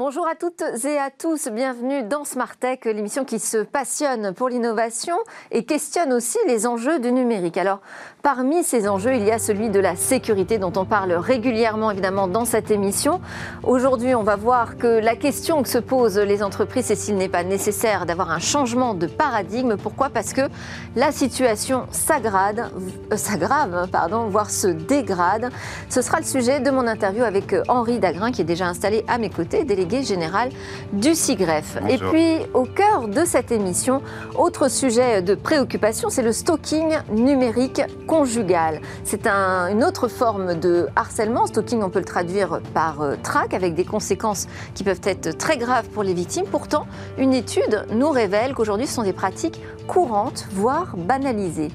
Bonjour à toutes et à tous, bienvenue dans Smart Tech, l'émission qui se passionne pour l'innovation et questionne aussi les enjeux du numérique. Alors, parmi ces enjeux, il y a celui de la sécurité dont on parle régulièrement évidemment dans cette émission. Aujourd'hui, on va voir que la question que se posent les entreprises, c'est s'il n'est pas nécessaire d'avoir un changement de paradigme. Pourquoi? Parce que la situation s'aggrave, euh, s'aggrave, pardon, voire se dégrade. Ce sera le sujet de mon interview avec Henri Dagrin qui est déjà installé à mes côtés délégué général du SIGREF. Et puis, au cœur de cette émission, autre sujet de préoccupation, c'est le stalking numérique conjugal. C'est une autre forme de harcèlement. Stalking, on peut le traduire par euh, trac, avec des conséquences qui peuvent être très graves pour les victimes. Pourtant, une étude nous révèle qu'aujourd'hui, ce sont des pratiques courantes, voire banalisées.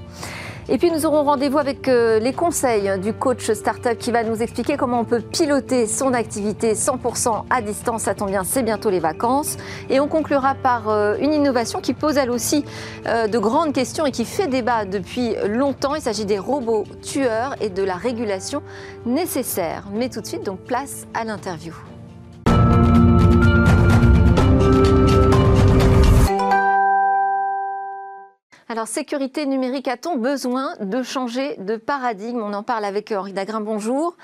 Et puis nous aurons rendez-vous avec euh, les conseils du coach startup qui va nous expliquer comment on peut piloter son activité 100% à distance. Ça tombe bien, c'est bientôt les vacances. Et on conclura par euh, une innovation qui pose elle aussi euh, de grandes questions et qui fait débat depuis longtemps. Il s'agit des robots tueurs et de la régulation nécessaire. Mais tout de suite, donc place à l'interview. Alors, sécurité numérique, a-t-on besoin de changer de paradigme? On en parle avec Henri Dagrin. Bonjour.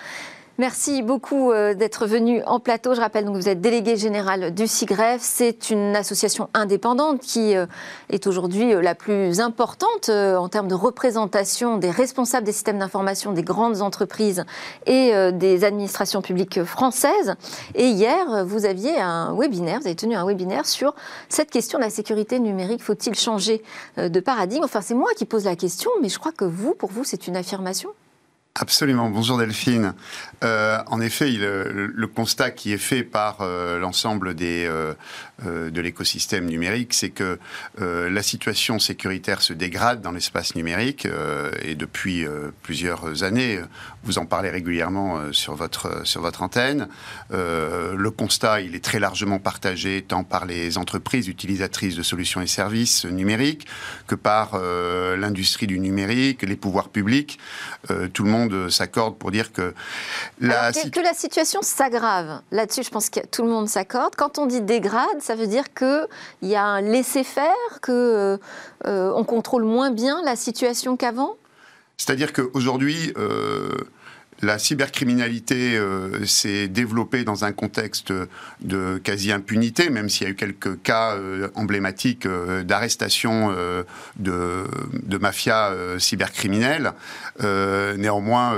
Merci beaucoup euh, d'être venu en plateau. Je rappelle que vous êtes délégué général du CIGREF. C'est une association indépendante qui euh, est aujourd'hui euh, la plus importante en termes de représentation des responsables des systèmes d'information des grandes entreprises et des administrations publiques françaises. Et hier, vous aviez un webinaire, vous avez tenu un webinaire sur cette question de la sécurité numérique. Faut-il changer de paradigme? Enfin, c'est moi qui pose la question, mais je crois que vous, pour vous, c'est une affirmation. Absolument. Bonjour Delphine. Euh, en effet, le, constat qui est fait par euh, l'ensemble euh, de l'écosystème numérique, c'est que la situation sécuritaire se dégrade dans l'espace numérique et depuis plusieurs années. Vous en parlez régulièrement sur votre sur votre antenne. le constat, il est très largement partagé tant par les entreprises utilisatrices de solutions et services numériques que par l'industrie du numérique, les pouvoirs publics. tout le monde s'accorde pour dire que la, que, la situation s'aggrave. Là-dessus, je pense que tout le monde s'accorde. Quand on dit dégrade, ça veut dire qu'il y a un laisser-faire, qu'on euh, euh, on contrôle moins bien la situation qu'avant? C'est-à-dire qu'aujourd'hui, euh, la cybercriminalité euh, s'est développée dans un contexte de quasi-impunité, même s'il y a eu quelques cas euh, emblématiques euh, d'arrestation de, de mafias cybercriminelles. néanmoins,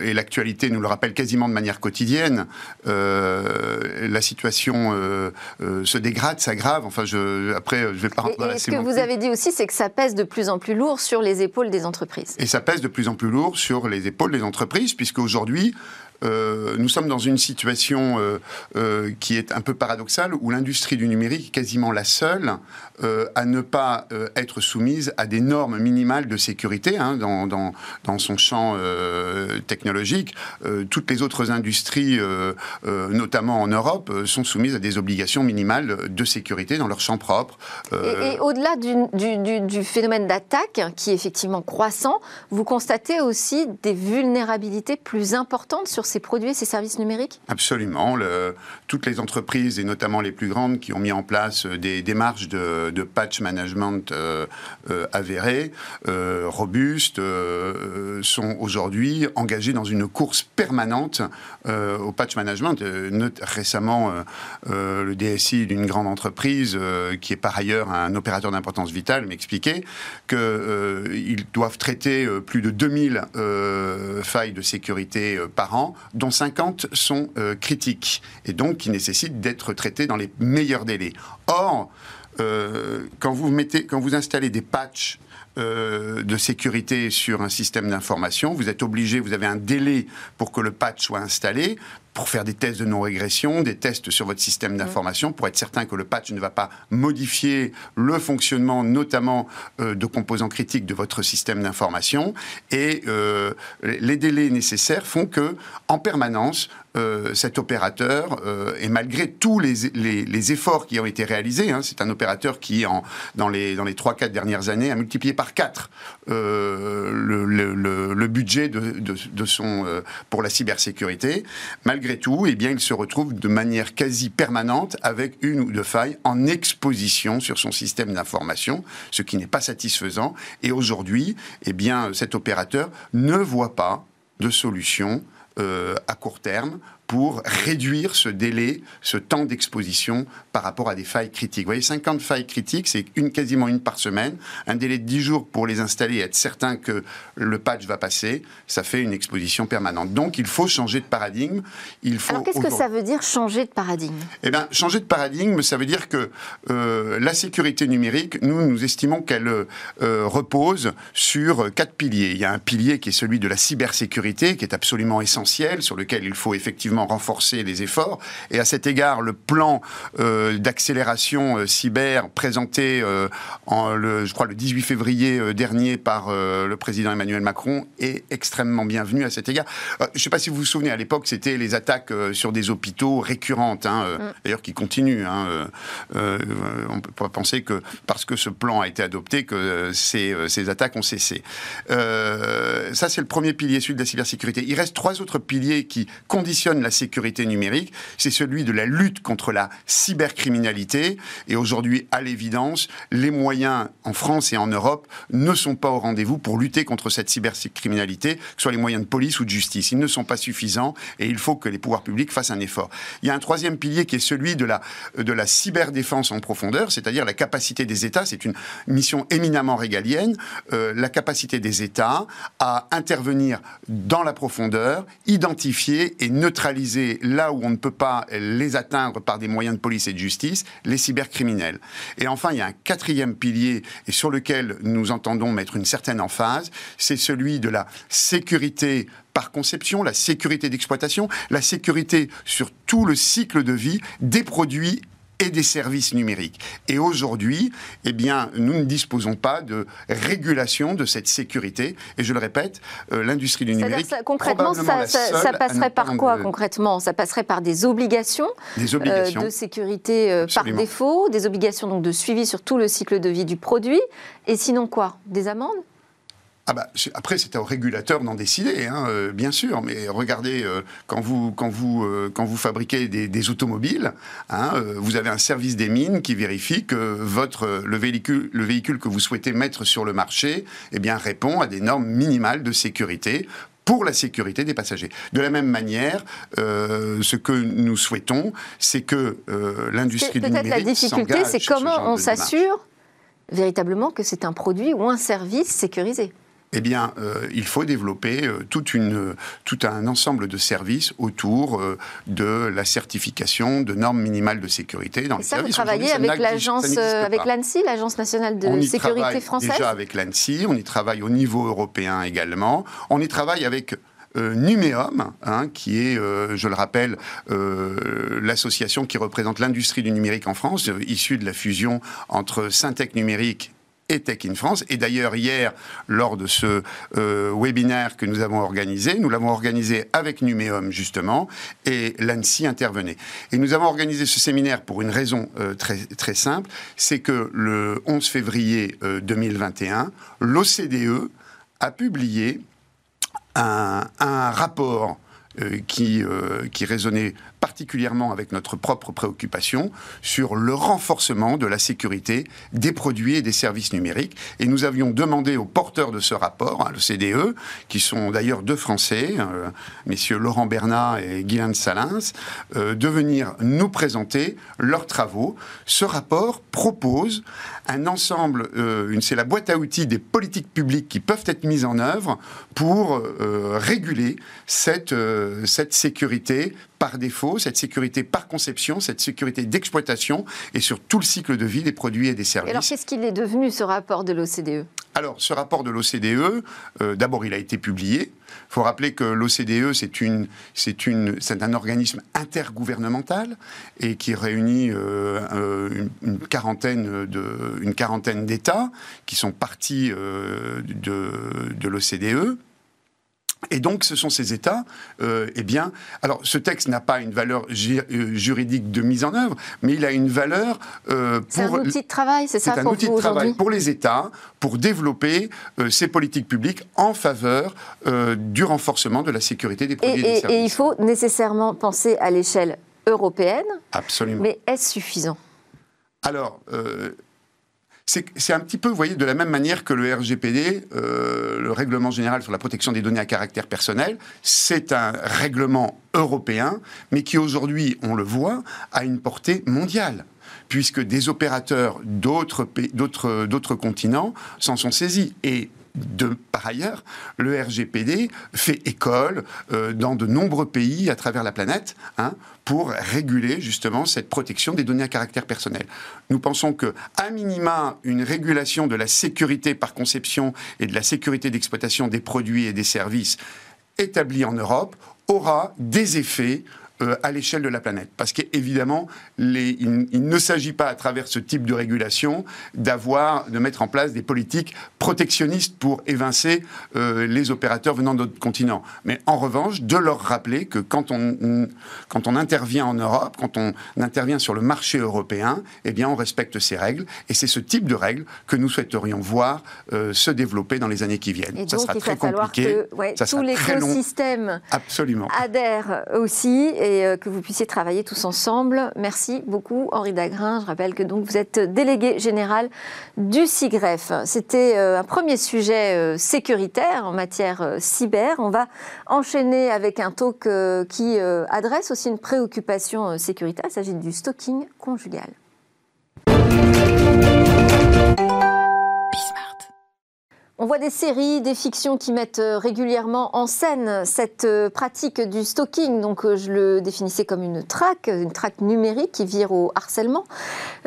et l'actualité nous le rappelle quasiment de manière quotidienne, la situation se dégrade, s'aggrave. Enfin, je, après, je vais pas rentrer dans la Ce que vous avez dit aussi, c'est que ça pèse de plus en plus lourd sur les épaules des entreprises. Et ça pèse de plus en plus lourd sur les épaules des entreprises puisque aujourd'hui, euh, nous sommes dans une situation euh, euh, qui est un peu paradoxale où l'industrie du numérique est quasiment la seule à ne pas être soumise à des normes minimales de sécurité hein, dans, son champ technologique. toutes les autres industries, notamment en Europe, sont soumises à des obligations minimales de sécurité dans leur champ propre. Et, au-delà du, du, du, phénomène d'attaque, qui est effectivement croissant, vous constatez aussi des vulnérabilités plus importantes sur ces produits ces services numériques? Absolument. Toutes les entreprises, et notamment les plus grandes, qui ont mis en place euh, des démarches de, patch management euh, euh, avérées, robustes, sont aujourd'hui engagées dans une course permanente au patch management. récemment, le DSI d'une grande entreprise, qui est par ailleurs un opérateur d'importance vitale, m'expliquait qu'ils doivent traiter plus de 2000 failles de sécurité par an dont 50 sont euh, critiques, et donc qui nécessitent d'être traités dans les meilleurs délais. Or, euh, quand, vous mettez, quand vous installez des patchs euh, de sécurité sur un système d'information. Vous êtes obligé, vous avez un délai pour que le patch soit installé pour faire des tests de non-régression, des tests sur votre système mmh. d'information, pour être certain que le patch ne va pas modifier le fonctionnement, notamment euh, de composants critiques de votre système d'information. Et euh, les délais nécessaires font que, en permanence, euh, cet opérateur, et malgré tous les, les, efforts qui ont été réalisés, hein, c'est un opérateur qui, en, dans les, dans les 3-4 dernières années, a multiplié par 4 le, le, le, budget de, de, de son, pour la cybersécurité, malgré malgré tout, eh bien, il se retrouve de manière quasi permanente avec une ou deux failles en exposition sur son système d'information, ce qui n'est pas satisfaisant. Et aujourd'hui, eh cet opérateur ne voit pas de solution euh, à court terme pour réduire ce délai, ce temps d'exposition par rapport à des failles critiques. Vous voyez, 50 failles critiques, c'est une, quasiment une par semaine. Un délai de 10 jours pour les installer et être certain que le patch va passer, ça fait une exposition permanente. Donc, il faut changer de paradigme. Il faut Alors, qu'est-ce que ça veut dire changer de paradigme? Eh bien, changer de paradigme, ça veut dire que euh, la sécurité numérique, nous, nous estimons qu'elle euh, repose sur quatre piliers. Il y a un pilier qui est celui de la cybersécurité, qui est absolument essentiel, sur lequel il faut effectivement renforcer les efforts. Et à cet égard, le plan euh, d'accélération euh, cyber présenté euh, en le, je crois le 18 février dernier par le président Emmanuel Macron est extrêmement bienvenu à cet égard. je ne sais pas si vous vous souvenez, à l'époque, c'était les attaques sur des hôpitaux récurrentes, hein, mm. d'ailleurs qui continuent. Hein, on peut pas penser que parce que ce plan a été adopté que ces, ces attaques ont cessé. ça, c'est le premier pilier, celui de la cybersécurité. Il reste trois autres piliers qui conditionnent la sécurité numérique, c'est celui de la lutte contre la cybercriminalité. Et aujourd'hui, à l'évidence, les moyens en France et en Europe ne sont pas au rendez-vous pour lutter contre cette cybercriminalité, que ce soit les moyens de police ou de justice. Ils ne sont pas suffisants et il faut que les pouvoirs publics fassent un effort. Il y a un troisième pilier qui est celui de la, de la cyberdéfense en profondeur, c'est-à-dire la capacité des États, c'est une mission éminemment régalienne, euh, la capacité des États à intervenir dans la profondeur, identifier et neutraliser là où on ne peut pas les atteindre par des moyens de police et de justice, les cybercriminels. Et enfin, il y a un quatrième pilier et sur lequel nous entendons mettre une certaine emphase, c'est celui de la sécurité par conception, la sécurité d'exploitation, la sécurité sur tout le cycle de vie des produits et des services numériques. Et aujourd'hui, eh bien, nous ne disposons pas de régulation de cette sécurité. Et je le répète, euh, l'industrie du numérique. Ça, concrètement, ça, ça, passerait par quoi concrètement? Ça passerait par des obligations, des obligations. Euh, de sécurité euh, par défaut, des obligations donc de suivi sur tout le cycle de vie du produit. Et sinon quoi? Des amendes? Ah bah, après, c'est au régulateur d'en décider, hein, euh, bien sûr. Mais regardez, euh, quand, vous, quand, vous, euh, quand vous fabriquez des, automobiles, hein, vous avez un service des mines qui vérifie que votre, le, véhicule, le véhicule que vous souhaitez mettre sur le marché eh bien, répond à des normes minimales de sécurité pour la sécurité des passagers. De la même manière, ce que nous souhaitons, c'est que l'industrie du numérique Peut-être la difficulté, c'est comment on s'assure véritablement que c'est un produit ou un service sécurisé eh bien, euh, il faut développer euh, toute une, tout un ensemble de services autour euh, de la certification de normes minimales de sécurité dans Et ça, Vous travaillez avec l'agence, avec l'ANSI, l'agence nationale de sécurité française. Déjà avec l'ANSI, on y travaille au niveau européen également. On y travaille avec Numéum, hein, qui est, je le rappelle, l'association qui représente l'industrie du numérique en France, issue de la fusion entre Syntec Numérique et Tech in France. Et d'ailleurs, hier, lors de ce euh, webinaire que nous avons organisé, nous l'avons organisé avec Numéum, justement, et l'ANSI intervenait. Et nous avons organisé ce séminaire pour une raison euh, très, très simple, c'est que le 11 février 2021, euh, l'OCDE a publié un, un rapport qui, qui résonnait particulièrement avec notre propre préoccupation sur le renforcement de la sécurité des produits et des services numériques. Et nous avions demandé aux porteurs de ce rapport, hein, le CDE, qui sont d'ailleurs deux Français, euh, messieurs Laurent Bernat et Guylaine Salins, euh, de venir nous présenter leurs travaux. Ce rapport propose un ensemble, euh, c'est la boîte à outils des politiques publiques qui peuvent être mises en œuvre pour réguler cette sécurité par défaut, cette sécurité par conception, cette sécurité d'exploitation et sur tout le cycle de vie des produits et des services. alors qu'est-ce qu'il est devenu ce rapport de l'OCDE Alors ce rapport de l'OCDE, euh, d'abord il a été publié. Il faut rappeler que l'OCDE, c'est un organisme intergouvernemental et qui réunit euh, euh, une, quarantaine de, une quarantaine d'États qui sont partis de, de l'OCDE Et donc, ce sont ces États, euh, eh bien, alors ce texte n'a pas une valeur euh, juridique de mise en œuvre, mais il a une valeur euh, pour. C'est un outil de travail, c'est ça C'est un outil de travail pour les États, pour développer ces politiques publiques en faveur du renforcement de la sécurité des produits et, des services. Et il faut nécessairement penser à l'échelle européenne. Absolument. Mais est-ce suffisant? Alors, c'est un petit peu, vous voyez, de la même manière que le RGPD, euh, le règlement général sur la protection des données à caractère personnel, c'est un règlement européen, mais qui aujourd'hui, on le voit, a une portée mondiale puisque des opérateurs d'autres continents s'en sont saisis. Et de, par ailleurs, le RGPD fait école euh, dans de nombreux pays à travers la planète hein, pour réguler justement cette protection des données à caractère personnel. Nous pensons que, à minima, une régulation de la sécurité par conception et de la sécurité d'exploitation des produits et des services établie en Europe aura des effets euh, à l'échelle de la planète. Parce qu'évidemment, il, ne s'agit pas, à travers ce type de régulation, d'avoir, de mettre en place des politiques protectionnistes pour évincer euh, les opérateurs venant d'autres continents. Mais en revanche, de leur rappeler que quand on, quand on intervient en Europe, quand on intervient sur le marché européen, eh bien, on respecte ces règles. Et c'est ce type de règles que nous souhaiterions voir euh, se développer dans les années qui viennent. Et ça sera très compliqué. Que, tout l'écosystème adhère aussi et euh, que vous puissiez travailler tous ensemble. Merci beaucoup Henri Dagrin. Je rappelle que donc vous êtes délégué général du CIGREF. C'était euh, un premier sujet euh, sécuritaire en matière cyber. On va enchaîner avec un talk qui adresse aussi une préoccupation sécuritaire. Il s'agit du stalking conjugal. On voit des séries, des fictions qui mettent euh, régulièrement en scène cette euh, pratique du stalking. Donc, euh, je le définissais comme une traque, une traque numérique qui vire au harcèlement.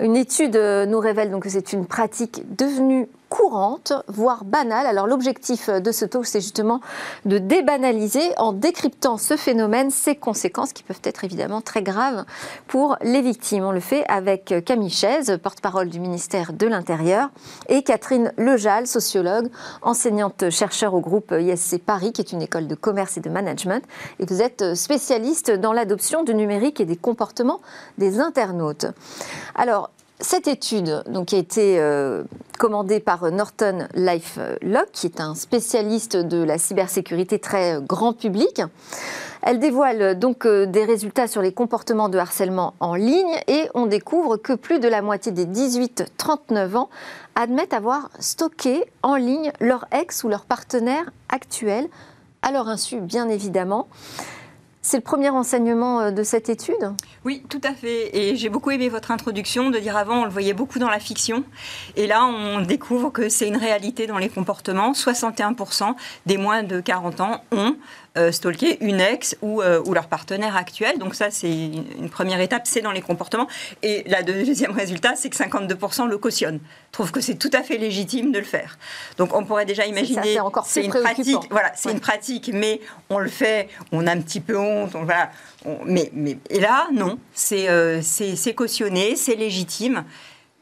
Une étude nous révèle donc que c'est une pratique devenue courante, voire banale. Alors l'objectif de ce talk, c'est justement de débanaliser en décryptant ce phénomène, ses conséquences qui peuvent être évidemment très graves pour les victimes. On le fait avec Camille Chaise, porte-parole du ministère de l'Intérieur, et Catherine Lejal, sociologue, enseignante-chercheur au groupe ISC Paris, qui est une école de commerce et de management. Et vous êtes spécialiste dans l'adoption du numérique et des comportements des internautes. Alors, cette étude, donc, qui a été euh, commandée par Norton LifeLock, qui est un spécialiste de la cybersécurité très grand public, elle dévoile donc euh, des résultats sur les comportements de harcèlement en ligne et on découvre que plus de la moitié des 18-39 ans admettent avoir stocké en ligne leur ex ou leur partenaire actuel, à leur insu bien évidemment. C'est le premier enseignement euh, de cette étude? Oui, tout à fait. Et j'ai beaucoup aimé votre introduction de dire avant, on le voyait beaucoup dans la fiction. Et là, on découvre que c'est une réalité dans les comportements. 61% des moins de 40 ans ont euh, stalker une ex ou, euh, ou, leur partenaire actuel. Donc ça, c'est une première étape, c'est dans les comportements. Et la deuxième résultat, c'est que 52% le cautionnent, trouvent que c'est tout à fait légitime de le faire. Donc on pourrait déjà imaginer, c'est une pratique, voilà, c'est une pratique, mais on le fait, on a un petit peu honte, on, voilà, mais, mais et là, non, c'est euh, c'est cautionné, c'est légitime.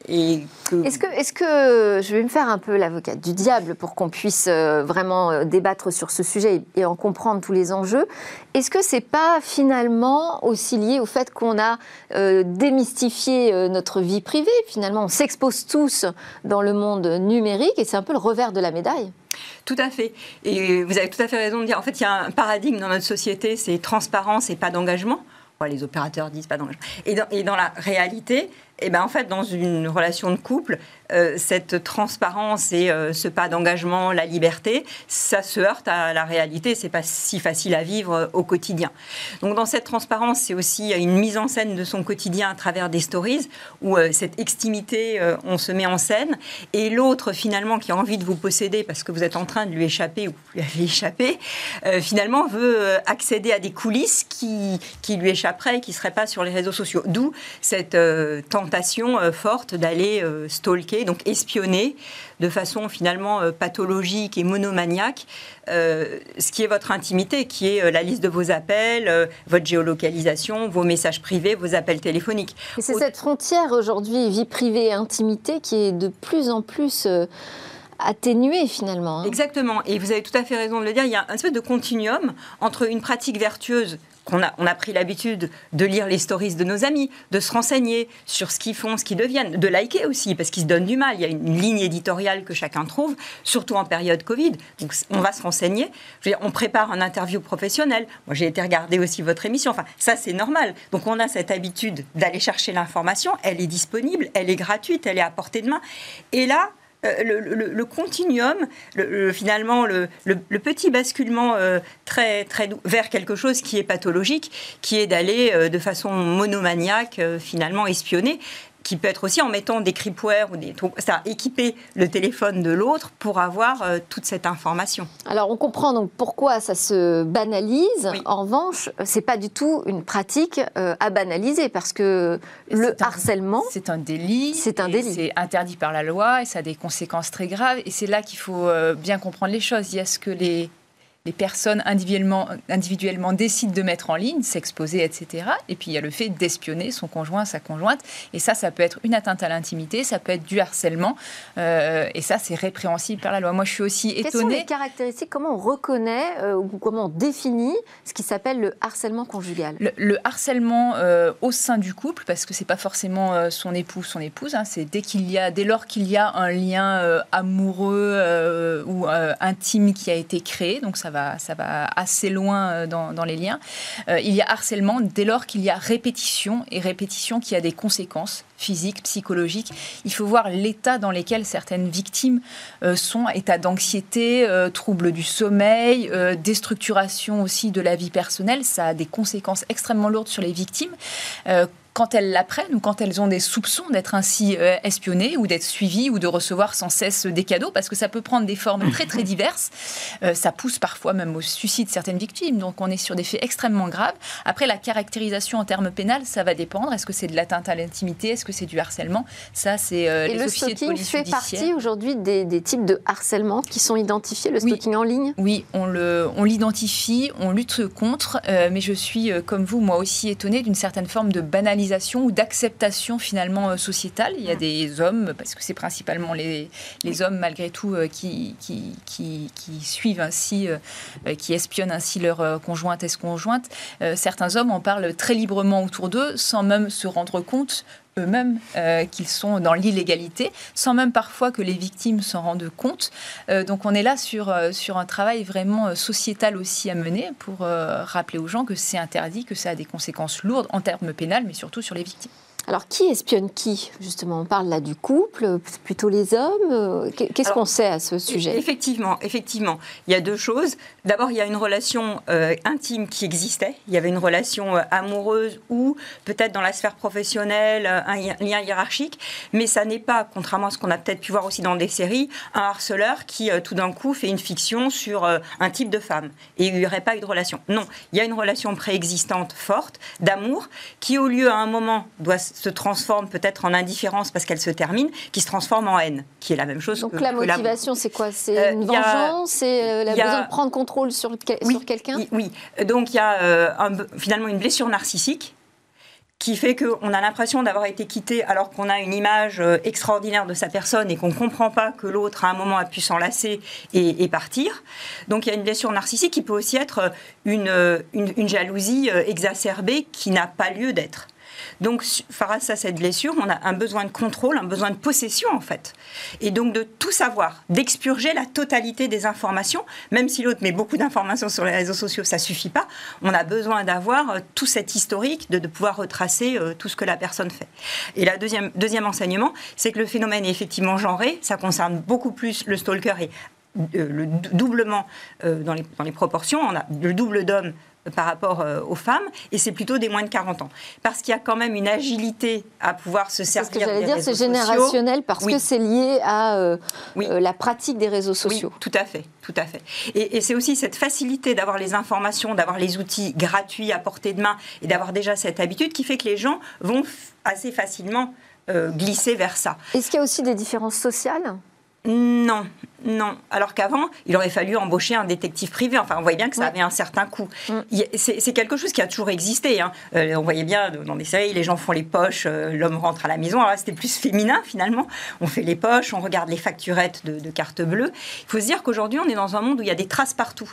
Est-ce que, est que, je vais me faire un peu l'avocate du diable pour qu'on puisse euh, vraiment euh, débattre sur ce sujet et en comprendre tous les enjeux Est-ce que c'est pas finalement aussi lié au fait qu'on a euh, démystifié notre vie privée? Finalement, on s'expose tous dans le monde numérique et c'est un peu le revers de la médaille. Tout à fait. Et vous avez tout à fait raison de dire, en fait, il y a un paradigme dans notre société, c'est transparence et pas d'engagement. les opérateurs disent pas d'engagement. Et et dans la réalité, eh ben en fait, dans une relation de couple, euh, cette transparence et euh, ce pas d'engagement, la liberté, ça se heurte à la réalité. C'est pas si facile à vivre euh, au quotidien. Donc, dans cette transparence, c'est aussi une mise en scène de son quotidien à travers des stories où cette extimité, on se met en scène, et l'autre finalement qui a envie de vous posséder parce que vous êtes en train de lui échapper ou vous lui avez échappé, finalement veut accéder à des coulisses qui, qui lui échapperaient qui seraient pas sur les réseaux sociaux. D'où cette tentation forte d'aller stalker donc espionner de façon finalement euh, pathologique et monomaniaque euh, ce qui est votre intimité, qui est euh, la liste de vos appels, votre géolocalisation, vos messages privés, vos appels téléphoniques. c'est cette frontière aujourd'hui, vie privée et intimité, qui est de plus en plus atténué finalement. Hein. Exactement. Et vous avez tout à fait raison de le dire. Il y a un espèce de continuum entre une pratique vertueuse a, on a pris l'habitude de lire les stories de nos amis, de se renseigner sur ce qu'ils font, ce qu'ils deviennent, de liker aussi, parce qu'ils se donnent du mal. Il y a une ligne éditoriale que chacun trouve, surtout en période Covid. Donc on va se renseigner. on prépare un interview professionnel. Moi, j'ai été regarder aussi votre émission. Enfin, ça, c'est normal. Donc on a cette habitude d'aller chercher l'information. Elle est disponible, elle est gratuite, elle est à portée de main. Et là, euh, le, continuum, finalement le, petit basculement euh, très, très vers quelque chose qui est pathologique, qui est d'aller euh, de façon monomaniaque finalement espionner qui peut être aussi en mettant des creepware ou des trucs, ça équiper le téléphone de l'autre pour avoir euh, toute cette information. Alors on comprend donc pourquoi ça se banalise. En revanche, c'est pas du tout une pratique euh, à banaliser parce que le harcèlement, c'est un délit. C'est un délit. C'est interdit par la loi et ça a des conséquences très graves. Et c'est là qu'il faut euh, bien comprendre les choses. Il y a ce que les les personnes individuellement, individuellement décident de mettre en ligne, s'exposer, etc. Et puis il y a le fait d'espionner son conjoint, sa conjointe. Et ça, ça peut être une atteinte à l'intimité, ça peut être du harcèlement. Euh, et ça, c'est répréhensible par la loi. Moi, je suis aussi étonnée. Quelles sont les caractéristiques Comment on reconnaît euh, ou comment on définit ce qui s'appelle le harcèlement conjugal? Le, harcèlement euh, au sein du couple, parce que c'est pas forcément son époux, son épouse. Hein, c'est dès qu'il y a, dès lors qu'il y a un lien amoureux ou intime qui a été créé. Donc ça va ça va assez loin euh, dans, les liens. Euh, il y a harcèlement dès lors qu'il y a répétition et répétition qui a des conséquences physiques, psychologiques. Il faut voir l'état dans lequel certaines victimes euh, sont, état d'anxiété, troubles du sommeil, déstructuration aussi de la vie personnelle. Ça a des conséquences extrêmement lourdes sur les victimes quand elles l'apprennent ou quand elles ont des soupçons d'être ainsi euh, espionnées ou d'être suivies ou de recevoir sans cesse des cadeaux, parce que ça peut prendre des formes très très diverses. Euh, ça pousse parfois même au suicide de certaines victimes. Donc on est sur des faits extrêmement graves. Après, la caractérisation en termes pénal, ça va dépendre. Est-ce que c'est de l'atteinte à l'intimité? Est-ce que c'est du harcèlement? Ça, c'est euh, les officiers de police fait partie aujourd'hui des, types de harcèlement qui sont identifiés, le stalking en ligne? Oui, on l'identifie, on, on lutte contre, mais je suis, comme vous, moi aussi étonnée d'une certaine forme de banalisation ou d'acceptation finalement euh, sociétale. Il y a mm. des hommes, parce que c'est principalement les, les hommes malgré tout euh, qui, qui, qui, suivent ainsi, euh, qui espionnent ainsi leur conjointe ex-conjointe. certains hommes en parlent très librement autour d'eux sans même se rendre compte eux-mêmes qu'ils sont dans l'illégalité, sans même parfois que les victimes s'en rendent compte. donc on est là sur, sur un travail vraiment sociétal aussi à mener pour rappeler aux gens que c'est interdit, que ça a des conséquences lourdes en termes pénals, mais surtout sur les victimes. Alors, qui espionne qui Justement, on parle là du couple, plutôt les hommes. Euh, qu'est-ce qu'on sait à ce sujet? Effectivement, effectivement, il y a deux choses. D'abord, il y a une relation euh, intime qui existait. Il y avait une relation euh, amoureuse ou peut-être dans la sphère professionnelle, un lien hiérarchique. Mais ça n'est pas, contrairement à ce qu'on a peut-être pu voir aussi dans des séries, un harceleur qui tout d'un coup fait une fiction sur un type de femme et il n'y aurait pas eu de relation. Non, il y a une relation préexistante forte d'amour qui, au lieu à un moment, doit se transforme peut-être en indifférence parce qu'elle se termine, qui se transforme en haine, qui est la même chose. Donc la motivation, c'est quoi? C'est euh, une vengeance? C'est euh, la besoin de prendre contrôle sur, sur quelqu'un? Oui, donc il y a euh, finalement une blessure narcissique qui fait qu'on a l'impression d'avoir été quitté alors qu'on a une image extraordinaire de sa personne et qu'on ne comprend pas que l'autre à un moment a pu s'enlacer et, partir. Donc il y a une blessure narcissique qui peut aussi être une, une jalousie exacerbée qui n'a pas lieu d'être. Donc, face à cette blessure, on a un besoin de contrôle, un besoin de possession, en fait. Et donc, de tout savoir, d'expurger la totalité des informations, même si l'autre met beaucoup d'informations sur les réseaux sociaux, ça suffit pas. On a besoin d'avoir euh, tout cet historique, de, pouvoir retracer euh, tout ce que la personne fait. Et la deuxième, deuxième enseignement, c'est que le phénomène est effectivement genré. Ça concerne beaucoup plus le stalker et euh, le doublement dans, les, dans, les, proportions. On a le double d'hommes par rapport euh, aux femmes, et c'est plutôt des moins de 40 ans. Parce qu'il y a quand même une agilité à pouvoir se servir. Ce que j'allais dire, c'est générationnel parce que c'est lié à euh, euh, la pratique des réseaux sociaux. Oui, tout à fait, tout à fait. Et, c'est aussi cette facilité d'avoir les informations, d'avoir les outils gratuits à portée de main et d'avoir déjà cette habitude qui fait que les gens vont assez facilement glisser vers ça. Est-ce qu'il y a aussi des différences sociales? Non, non. Alors qu'avant, il aurait fallu embaucher un détective privé. Enfin, on voyait bien que ça avait un certain coût. Mm. C'est quelque chose qui a toujours existé. Hein. Euh, on voyait bien dans des séries, les gens font les poches, euh, l'homme rentre à la maison. Alors c'était plus féminin finalement. On fait les poches, on regarde les facturettes de, de cartes bleues. Il faut se dire qu'aujourd'hui, on est dans un monde où il y a des traces partout.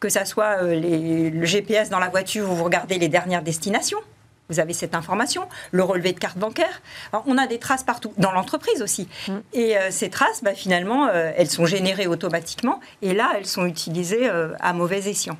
Que ça soit euh, le GPS dans la voiture où vous regardez les dernières destinations vous avez cette information, le relevé de carte bancaire. on a des traces partout, dans l'entreprise aussi. Mm. Et euh, ces traces, bah, finalement, euh, elles sont générées automatiquement et là, elles sont utilisées euh, à mauvais escient.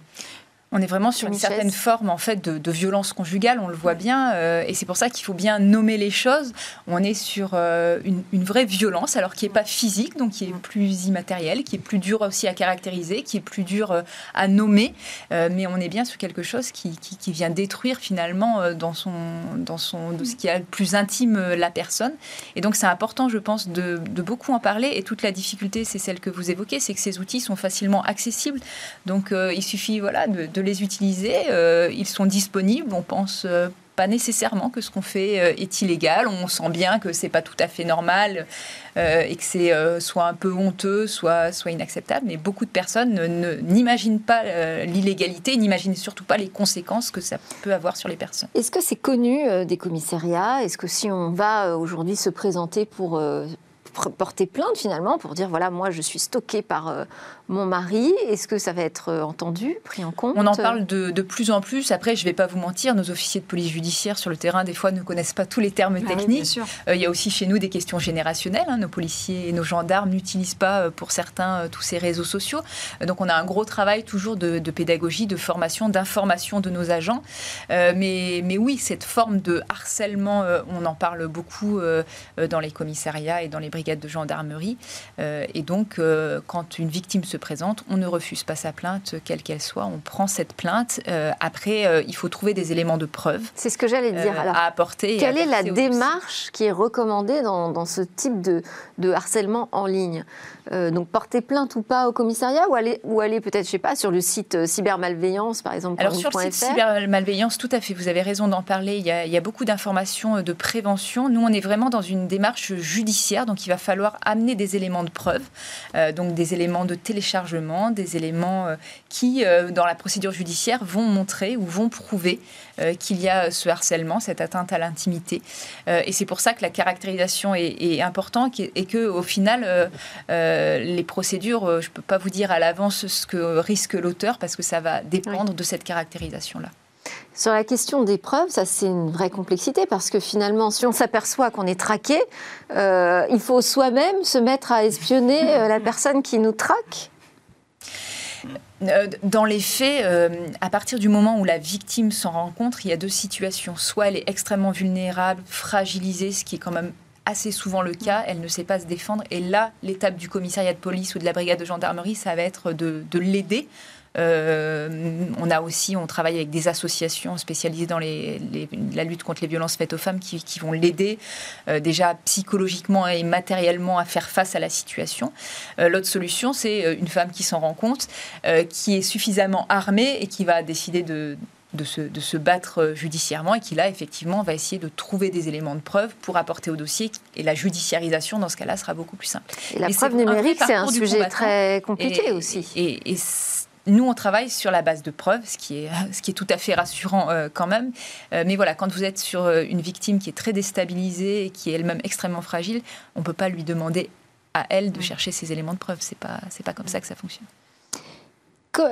On est vraiment sur une, certaine forme en fait de, violence conjugale, on le voit bien, euh, et c'est pour ça qu'il faut bien nommer les choses. On est sur euh, une, vraie violence, alors qui n'est pas physique, donc qui est plus immatérielle, qui est plus dur aussi à caractériser, qui est plus dur euh, à nommer, mais on est bien sur quelque chose qui, vient détruire finalement dans son dans son de ce qui est le plus intime la personne. Et donc c'est important, je pense, de, beaucoup en parler. Et toute la difficulté, c'est celle que vous évoquez, c'est que ces outils sont facilement accessibles. Donc il suffit voilà de les utiliser. Euh, ils sont disponibles. On pense euh, pas nécessairement que ce qu'on fait euh, est illégal. On sent bien que c'est pas tout à fait normal et que c'est soit un peu honteux, soit, soit inacceptable. Mais beaucoup de personnes n'imaginent pas l'illégalité, n'imaginent surtout pas les conséquences que ça peut avoir sur les personnes. Est-ce que c'est connu des commissariats? Est-ce que si on va aujourd'hui se présenter pour porter plainte finalement pour dire voilà moi je suis stocké par mon mari Est-ce que ça va être euh, entendu, pris en compte On en parle de, de, plus en plus. Après, je ne vais pas vous mentir, nos officiers de police judiciaire sur le terrain, des fois, ne connaissent pas tous les termes ah techniques. Euh, il y a aussi chez nous des questions générationnelles. Hein. Nos policiers et nos gendarmes n'utilisent pas, euh, pour certains, tous ces réseaux sociaux. donc, on a un gros travail toujours de, pédagogie, de formation, d'information de nos agents. mais, mais oui, cette forme de harcèlement, on en parle beaucoup dans les commissariats et dans les brigades de gendarmerie. et donc, quand une victime se se présente, on ne refuse pas sa plainte, quelle qu'elle soit, on prend cette plainte. Euh, après, euh, il faut trouver des éléments de preuve. C'est ce que j'allais dire. Euh, à apporter. Quelle est la démarche qui est recommandée dans, dans ce type de, de, harcèlement en ligne? Donc porter plainte ou pas au commissariat ou aller, ou aller peut-être, je sais pas, sur le site cybermalveillance par exemple. Alors sur le site cybermalveillance, tout à fait, vous avez raison d'en parler. Il y, a, il y a beaucoup d'informations de prévention. Nous, on est vraiment dans une démarche judiciaire, donc il va falloir amener des éléments de preuve, donc des éléments de téléchargement des éléments euh, qui, euh, dans la procédure judiciaire, vont montrer ou vont prouver euh, qu'il y a ce harcèlement, cette atteinte à l'intimité. et c'est pour ça que la caractérisation est, importante et que, au final, les procédures, je ne peux pas vous dire à l'avance ce que risque l'auteur parce que ça va dépendre de cette caractérisation-là. Sur la question des preuves, ça c'est une vraie complexité parce que finalement, si on s'aperçoit qu'on est traqué, il faut soi-même se mettre à espionner la personne qui nous traque. Euh, dans les faits, euh, à partir du moment où la victime s'en rencontre, il y a deux situations. Soit elle est extrêmement vulnérable, fragilisée, ce qui est quand même assez souvent le cas, elle ne sait pas se défendre. Et là, l'étape du commissariat de police ou de la brigade de gendarmerie, ça va être de, de l'aider on a aussi, on travaille avec des associations spécialisées dans la lutte contre les violences faites aux femmes qui, vont l'aider euh, déjà psychologiquement et matériellement à faire face à la situation. Euh, l'autre solution, c'est une femme qui s'en rend compte, qui est suffisamment armée et qui va décider de, se, battre judiciairement et qui là effectivement va essayer de trouver des éléments de preuve pour apporter au dossier et la judiciarisation dans ce cas-là sera beaucoup plus simple. Et la preuve numérique c'est un sujet très compliqué aussi. Et, nous, on travaille sur la base de preuves, ce qui est, ce qui est tout à fait rassurant euh, quand même. Euh, mais voilà, quand vous êtes sur euh, une victime qui est très déstabilisée et qui est elle-même extrêmement fragile, on ne peut pas lui demander à elle de chercher ces éléments de preuve. Ce n'est pas, pas comme ça que ça fonctionne.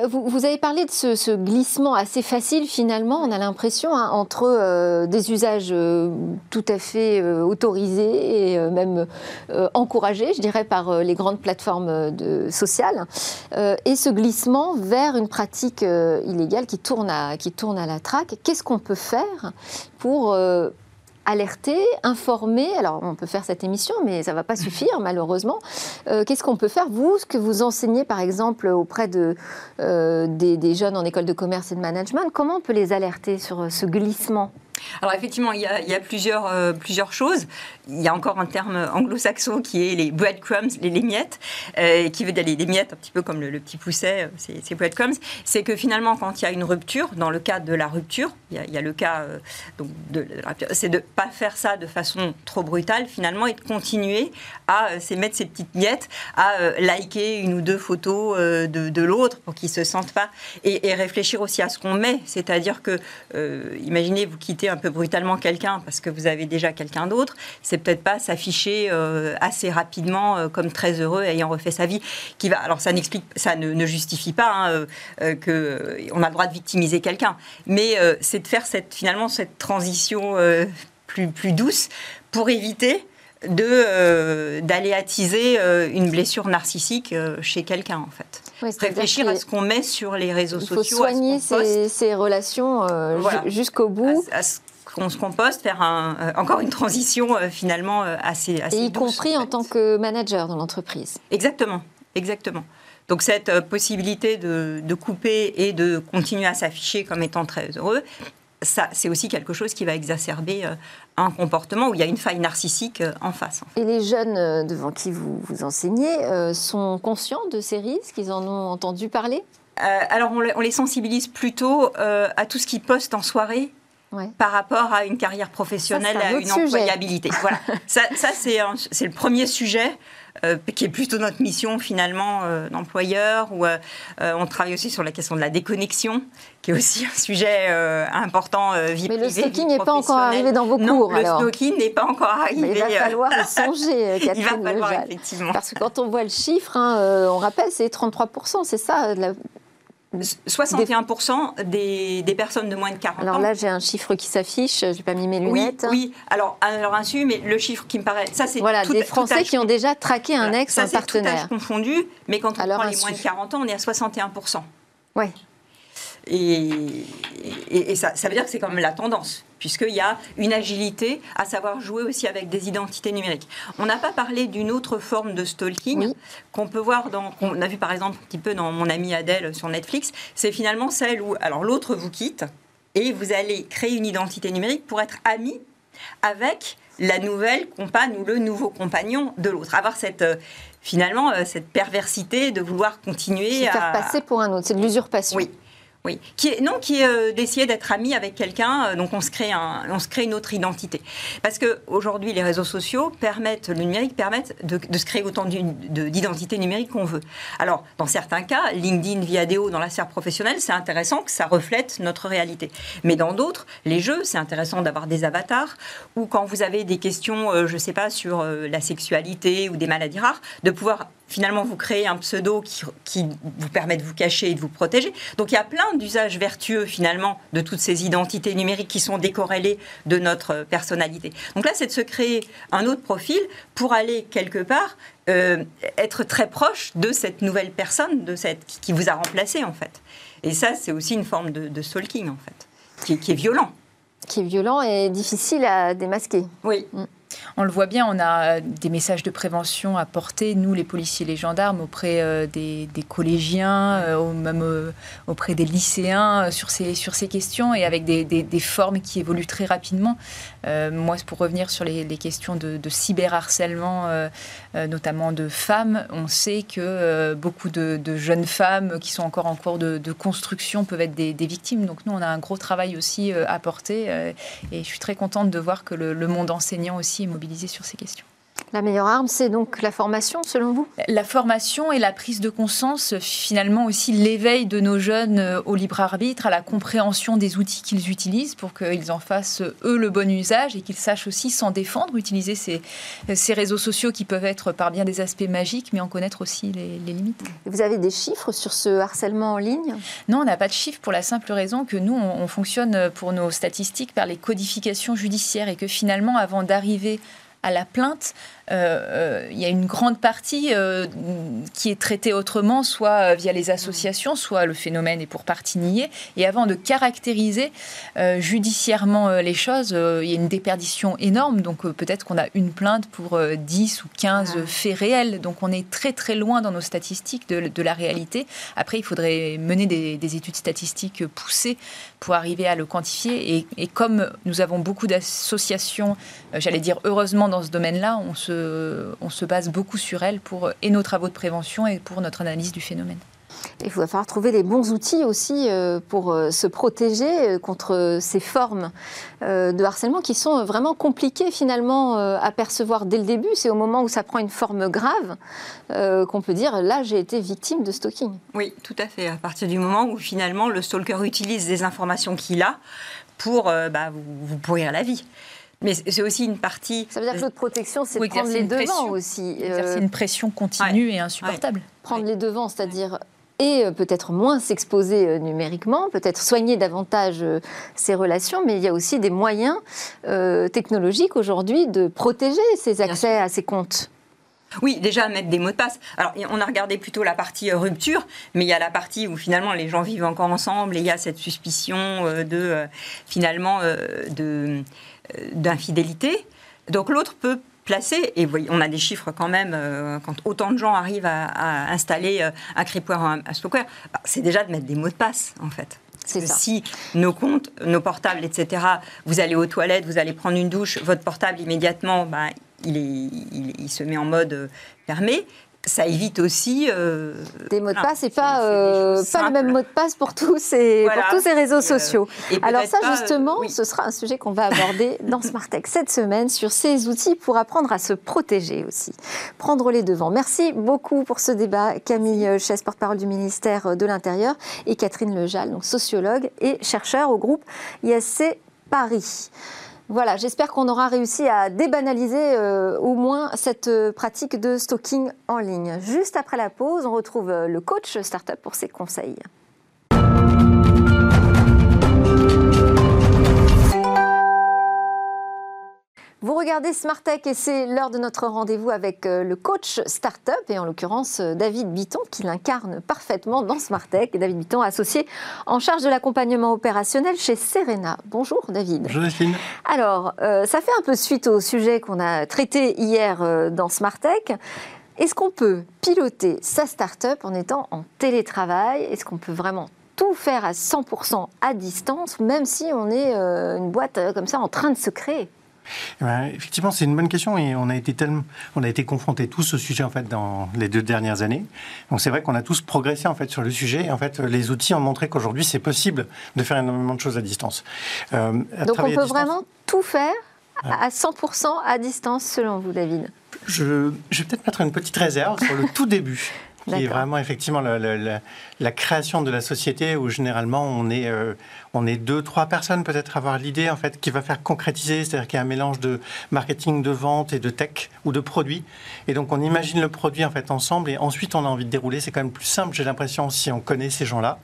Vous, avez parlé de ce, glissement assez facile finalement, on a l'impression, hein, entre euh, des usages euh, tout à fait euh, autorisés et même encouragés, je dirais, par les grandes plateformes de, sociales, et ce glissement vers une pratique illégale qui tourne à, qui tourne à la traque. Qu'est-ce qu'on peut faire pour alerter, informer. Alors, on peut faire cette émission, mais ça ne va pas suffire, malheureusement. Euh, qu'est-ce qu'on peut faire, vous, ce que vous enseignez, par exemple, auprès de, euh, des, jeunes en école de commerce et de management? Comment on peut les alerter sur euh, ce glissement? Alors effectivement, il y a, plusieurs, euh, plusieurs choses. Il y a encore un terme anglo-saxon qui est les breadcrumbs, les, miettes, euh, qui veut dire les, miettes, un petit peu comme le, petit pousset, euh, c'est breadcrumbs. C'est que finalement, quand il y a une rupture, dans le cas de la rupture, il y a, le cas donc de, c'est de ne pas faire ça de façon trop brutale finalement et de continuer à mettre ces petites miettes, à liker une ou deux photos de, l'autre pour qu'ils se sentent pas et, et réfléchir aussi à ce qu'on met. C'est-à-dire que, imaginez, vous quittez un peu brutalement quelqu'un parce que vous avez déjà quelqu'un d'autre, c'est peut-être pas s'afficher euh, assez rapidement euh, comme très heureux ayant refait sa vie. Qui va, alors ça n'explique, ça ne, justifie pas hein, euh, que on a le droit de victimiser quelqu'un, mais c'est de faire cette finalement cette transition plus plus douce pour éviter de d'aller attiser une blessure narcissique chez quelqu'un en fait. Réfléchir à ce qu'on met sur les réseaux sociaux. Il faut soigner ces, relations jusqu'au bout qu'on se composte, faire un, euh, encore une transition euh, finalement euh, assez, assez Et y compris en, tant que manager dans l'entreprise. Exactement, exactement. Donc cette possibilité de, de, couper et de continuer à s'afficher comme étant très heureux, ça, c'est aussi quelque chose qui va exacerber un comportement où il y a une faille narcissique en face. Et les jeunes devant qui vous, vous enseignez sont conscients de ces risques? Ils en ont entendu parler? Alors on, les sensibilise plutôt à tout ce qu'ils postent en soirée par rapport à une carrière professionnelle, à une employabilité. voilà. Ça, ça c'est le premier sujet. Euh, qui est plutôt notre mission finalement euh, d'employeur, où euh, on travaille aussi sur la question de la déconnexion, qui est aussi un sujet important vie Mais le stalking n'est pas encore arrivé dans vos cours. Non, le stalking n'est pas encore arrivé. Mais il va falloir y songer, Catherine Il va falloir, effectivement. Parce que quand on voit le chiffre, hein, on rappelle, c'est 33%, c'est ça, la 61% des, des, personnes de moins de 40 ans. Alors là, j'ai un chiffre qui s'affiche, je n'ai pas mis mes lunettes. Oui, alors à leur insu, mais le chiffre qui me paraît. Ça, c'est voilà, des Français qui ont déjà traqué un ex, ça, un partenaire. Ça, confondu, mais quand on prend les moins de 40 ans, on est à 61%. Oui. Et, et, ça, ça veut dire que c'est quand même la tendance puisqu'il y a une agilité à savoir jouer aussi avec des identités numériques. On n'a pas parlé d'une autre forme de stalking qu'on peut voir dans, qu'on a vu par exemple un petit peu dans Mon ami Adèle sur Netflix, c'est finalement celle où, alors l'autre vous quitte et vous allez créer une identité numérique pour être ami avec la nouvelle compagne ou le nouveau compagnon de l'autre. Avoir cette euh, finalement euh, cette perversité de vouloir continuer à faire passer pour un autre, c'est de l'usurpation. Oui, oui, qui est, non, qui est euh, d'essayer d'être ami avec quelqu'un, euh, donc on se, crée un, on se crée une autre identité. Parce qu'aujourd'hui, les réseaux sociaux permettent, le numérique permettent de, se créer autant d'identités numériques qu'on veut. Alors, dans certains cas, LinkedIn, Viadeo, dans la sphère professionnelle, c'est intéressant que ça reflète notre réalité. Mais dans d'autres, les jeux, c'est intéressant d'avoir des avatars, ou quand vous avez des questions, euh, je ne sais pas, sur la sexualité ou des maladies rares, de pouvoir finalement vous créez un pseudo qui, qui, vous permet de vous cacher et de vous protéger. Donc il y a plein d'usages vertueux finalement de toutes ces identités numériques qui sont décorrélées de notre personnalité. Donc là, c'est de se créer un autre profil pour aller quelque part euh, être très proche de cette nouvelle personne, de cette qui vous a remplacé en fait. Et ça, c'est aussi une forme de, stalking en fait, qui, qui, est violent. Qui est violent et difficile à démasquer. Oui. Mm. On le voit bien, on a des messages de prévention à porter, nous les policiers et les gendarmes, auprès euh, des, collégiens, euh, même euh, auprès des lycéens sur ces, sur ces questions et avec des, formes qui évoluent très rapidement. moi, pour revenir sur les, questions de, cyberharcèlement, notamment de femmes, on sait que beaucoup de, jeunes femmes qui sont encore en cours de, construction peuvent être des, victimes. Donc nous, on a un gros travail aussi à porter et je suis très contente de voir que le monde enseignant aussi mobilisé sur ces questions. La meilleure arme, c'est donc la formation, selon vous? La formation et la prise de conscience, finalement aussi l'éveil de nos jeunes euh, au libre arbitre, à la compréhension des outils qu'ils utilisent pour qu'ils en fassent, eux, le bon usage et qu'ils sachent aussi s'en défendre, utiliser ces, ces, réseaux sociaux qui peuvent être par bien des aspects magiques, mais en connaître aussi les, limites. Vous avez des chiffres sur ce harcèlement en ligne? Non, on n'a pas de chiffres pour la simple raison que nous, on fonctionne pour nos statistiques par les codifications judiciaires et que finalement, avant d'arriver à la plainte, euh, il y a une grande partie qui est traitée autrement, soit via les associations, soit le phénomène est pour partie nié. Et avant de caractériser judiciairement les choses, il y a une déperdition énorme. Donc peut-être qu'on a une plainte pour 10 ou 15 ah. faits réels. Donc on est très très loin dans nos statistiques de, la réalité. Après, il faudrait mener des, des études statistiques poussées pour arriver à le quantifier. Et, comme nous avons beaucoup d'associations, euh, j'allais dire heureusement dans ce domaine-là, on se, on se base beaucoup sur elles pour et nos travaux de prévention et pour notre analyse du phénomène. Il va falloir trouver les bons outils aussi euh, pour euh, se protéger euh, contre ces formes de harcèlement qui sont vraiment compliquées finalement à percevoir dès le début. C'est au moment où ça prend une forme grave qu'on peut dire là j'ai été victime de stalking. Oui, tout à fait. À partir du moment où finalement le stalker utilise des informations qu'il a pour bah, vous, pourrir la vie. Mais c'est aussi une partie. Ça veut dire que notre protection, c'est de prendre les devants aussi. C'est une pression continue et insupportable. Prendre les devants, c'est-à-dire et euh, peut-être moins s'exposer euh, numériquement, peut-être soigner davantage ses euh, relations, mais il y a aussi des moyens technologiques aujourd'hui de protéger ses accès à ses comptes. Oui, déjà mettre des mots de passe. Alors, on a regardé plutôt la partie rupture, mais il y a la partie où finalement les gens vivent encore ensemble et il y a cette suspicion de finalement d'infidélité. Donc l'autre peut placé. Et on a des chiffres quand même, euh, quand autant de gens arrivent à, installer un creepware un, bah, c'est déjà de mettre des mots de passe, en fait. Si nos comptes, nos portables, etc., vous allez aux toilettes, vous allez prendre une douche, votre portable immédiatement, bah, il, est, il, se met en mode euh, fermé ça évite aussi euh, des mots de passe et pas euh, pas le même mot de passe pour tous ces pour tous ces réseaux euh, sociaux. Alors ça justement, ce sera un sujet qu'on va aborder dans Smartech cette semaine sur ces outils pour apprendre à se protéger aussi, prendre les devants. Merci beaucoup pour ce débat, Camille Chesse, porte-parole du ministère de l'Intérieur, et Catherine Lejal, donc sociologue et chercheur au groupe ISC Paris. Voilà, j'espère qu'on aura réussi à débanaliser euh, au moins cette euh, pratique de stalking en ligne. Juste après la pause, on retrouve euh, le coach startup pour ses conseils. Regardez Smart Tech et c'est l'heure de notre rendez-vous avec euh, le coach startup et en l'occurrence euh, David Bitton qui l'incarne parfaitement dans Smart Tech. David Bitton, associé en charge de l'accompagnement opérationnel chez Serena. Bonjour David. Bonjour Delphine. Alors, euh, ça fait un peu suite au sujet qu'on a traité hier dans Smart Tech. Est-ce qu'on peut piloter sa startup en étant en télétravail? Est-ce qu'on peut vraiment tout faire à 100% à distance, même si on est une boîte comme ça en train de se créer? Effectivement, c'est une bonne question et on a été tellement, on a été confrontés tous au sujet en fait dans les deux dernières années. Donc c'est vrai qu'on a tous progressé en fait sur le sujet. Et, en fait, les outils ont montré qu'aujourd'hui c'est possible de faire énormément de choses à distance. Euh, Donc on peut vraiment tout faire à 100% à distance selon vous, David? Je, je vais peut-être mettre une petite réserve sur le tout début qui est vraiment effectivement la, création de la société où généralement on est, euh, on est deux, trois personnes peut-être avoir l'idée en fait qui va faire concrétiser, c'est-à-dire qu'il y a un mélange de marketing, de vente et de tech ou de produits. Et donc on imagine le produit en fait ensemble et ensuite on a envie de dérouler. C'est quand même plus simple, j'ai l'impression, si on connaît ces gens-là.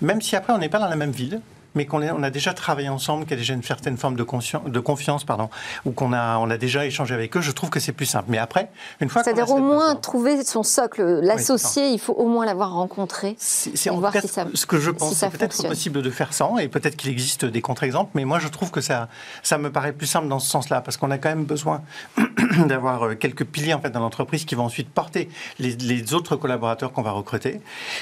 Même si après on n'est pas dans la même ville, mais qu'on on a déjà travaillé ensemble, qu'il y a déjà une certaine forme de, de confiance, pardon, ou qu'on a, on a déjà échangé avec eux, je trouve que c'est plus simple. Mais après, une fois C'est-à-dire au moins trouver son socle, l'associer, il faut au moins l'avoir rencontré. C'est en fait ce que je pense. c'est peut-être possible de faire sans, et peut-être qu'il existe des contre-exemples, mais moi je trouve que ça, ça me paraît plus simple dans ce sens-là, parce qu'on a quand même besoin d'avoir euh, quelques piliers en fait dans l'entreprise qui vont ensuite porter les, autres collaborateurs qu'on va recruter.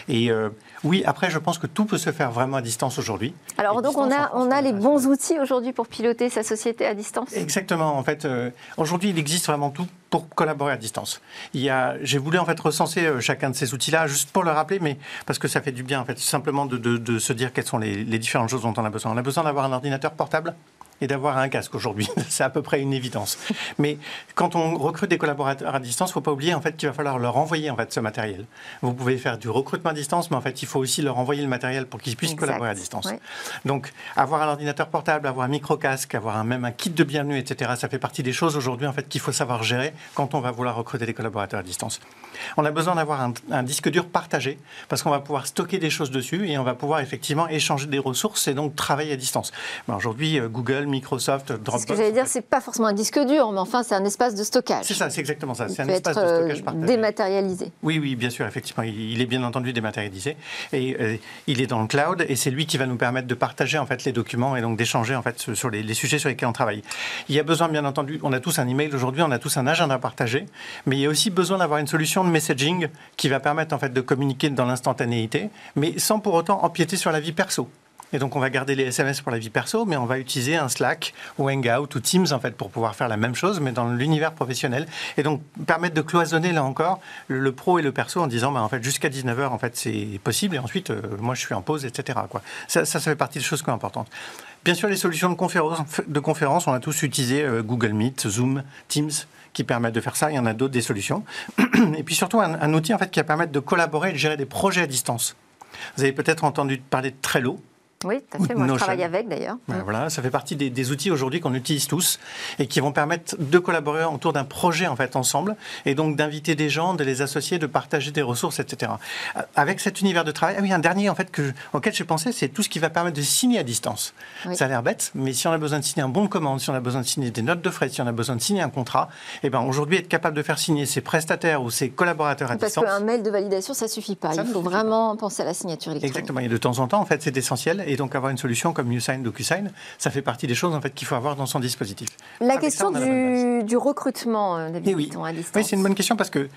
Et euh, oui, après, je pense que tout peut se faire vraiment à distance aujourd'hui. Alors, donc, on a, on a les bons outils aujourd'hui pour piloter sa société à distance Exactement. En fait, euh, aujourd'hui, il existe vraiment tout pour collaborer à distance. Il y a, j'ai voulu en fait recenser euh, chacun de ces outils-là, juste pour le rappeler, mais parce que ça fait du bien, en fait, simplement de, de, se dire quelles sont les, les différentes choses dont on a besoin. On a besoin d'avoir un ordinateur portable et d'avoir un casque aujourd'hui. C'est à peu près une évidence. Mais quand on recrute des collaborateurs à distance, il ne faut pas oublier en fait qu'il va falloir leur envoyer en fait ce matériel. Vous pouvez faire du recrutement à distance, mais en fait il faut aussi leur envoyer le matériel pour qu'ils puissent collaborer à distance. Donc avoir un ordinateur portable, avoir un micro casque, avoir un, même un kit de bienvenue, etc. Ça fait partie des choses aujourd'hui en fait qu'il faut savoir gérer quand on va vouloir recruter des collaborateurs à distance. On a besoin d'avoir un, un, disque dur partagé parce qu'on va pouvoir stocker des choses dessus et on va pouvoir effectivement échanger des ressources et donc travailler à distance. Aujourd'hui Google Google, Microsoft, Dropbox. Ce que j'allais dire, c'est pas forcément un disque dur, mais enfin, c'est un espace de stockage. C'est ça, c'est exactement ça. C'est un espace de euh, stockage partagé. dématérialisé. Oui, oui, bien sûr, effectivement. Il il est bien entendu dématérialisé. Et euh, il est dans le cloud et c'est lui qui va nous permettre de partager en fait les documents et donc d'échanger en fait sur les, les sujets sur lesquels on travaille. Il y a besoin, bien entendu, on a tous un email aujourd'hui, on a tous un agenda partagé, mais il y a aussi besoin d'avoir une solution de messaging qui va permettre en fait de communiquer dans l'instantanéité, mais sans pour autant empiéter sur la vie perso. Et donc, on va garder les SMS pour la vie perso, mais on va utiliser un Slack ou Hangout ou Teams, en fait, pour pouvoir faire la même chose, mais dans l'univers professionnel. Et donc, permettre de cloisonner, là encore, le, pro et le perso en disant, bah, en fait, jusqu'à 19h, en fait, c'est possible. Et ensuite, euh, moi, je suis en pause, etc. Quoi. Ça, ça, fait partie des choses qui importantes. Bien sûr, les solutions de conférence, de conférence on a tous utilisé euh, Google Meet, Zoom, Teams qui permettent de faire ça. Il y en a d'autres des solutions. Et puis surtout, un, un outil en fait, qui va permettre de collaborer et de gérer des projets à distance. Vous avez peut-être entendu parler de Trello. Oui, tout Ou à fait. Moi, je Notion. travaille avec d'ailleurs. Ouais, Voilà, ça fait partie des, des outils aujourd'hui qu'on utilise tous et qui vont permettre de collaborer autour d'un projet en fait ensemble et donc d'inviter des gens, de les associer, de partager des ressources, etc. Avec cet univers de travail, ah oui, un dernier en fait que, auquel j'ai pensé, c'est tout ce qui va permettre de signer à distance. Oui. Ça a l'air bête, mais si on a besoin de signer un bon de commande, si on a besoin de signer des notes de frais, si on a besoin de signer un contrat, eh ben aujourd'hui être capable de faire signer ses prestataires ou ses collaborateurs à Parce distance. qu'un mail de validation, ça suffit pas. Ça Il faut vraiment penser à la signature électronique. Exactement. Et de temps en temps, en fait, c'est essentiel. Et donc, avoir une solution comme YouSign, DocuSign, ça fait partie des choses en fait qu'il faut avoir dans son dispositif. La Avec question ça, la du, recrutement, euh, Eh David oui. À distance. Oui, c'est une bonne question parce que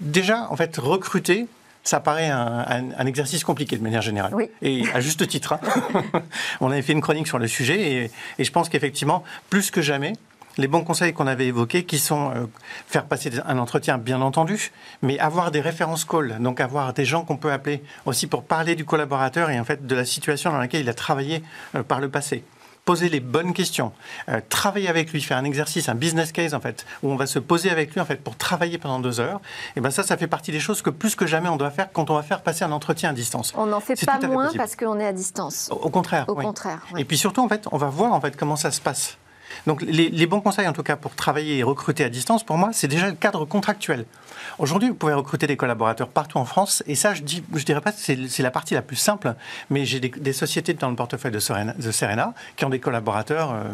déjà, en fait, recruter, ça paraît un, un- un exercice compliqué de manière générale. Oui. Et à juste titre. hein. On avait fait une chronique sur le sujet et, et je pense qu'effectivement, plus que jamais, les bons conseils qu'on avait évoqués, qui sont euh, faire passer un entretien, bien entendu, mais avoir des références calls, donc avoir des gens qu'on peut appeler aussi pour parler du collaborateur et en fait de la situation dans laquelle il a travaillé euh, par le passé poser les bonnes questions, euh, travailler avec lui, faire un exercice, un business case en fait, où on va se poser avec lui en fait pour travailler pendant deux heures. Et ben ça, ça fait partie des choses que plus que jamais on doit faire quand on va faire passer un entretien à distance. On n'en fait pas moins possible. parce qu'on est à distance. Au, au contraire. Au oui. contraire. oui. Et puis surtout, en fait, on va voir en fait comment ça se passe. Donc les, bons conseils, en tout cas, pour travailler et recruter à distance, pour moi, c'est déjà le cadre contractuel. Aujourd'hui, vous pouvez recruter des collaborateurs partout en France, et ça, je dis, je dirais pas c'est c'est la partie la plus simple, mais j'ai des, sociétés dans le portefeuille de Serena, Serena qui ont des collaborateurs euh,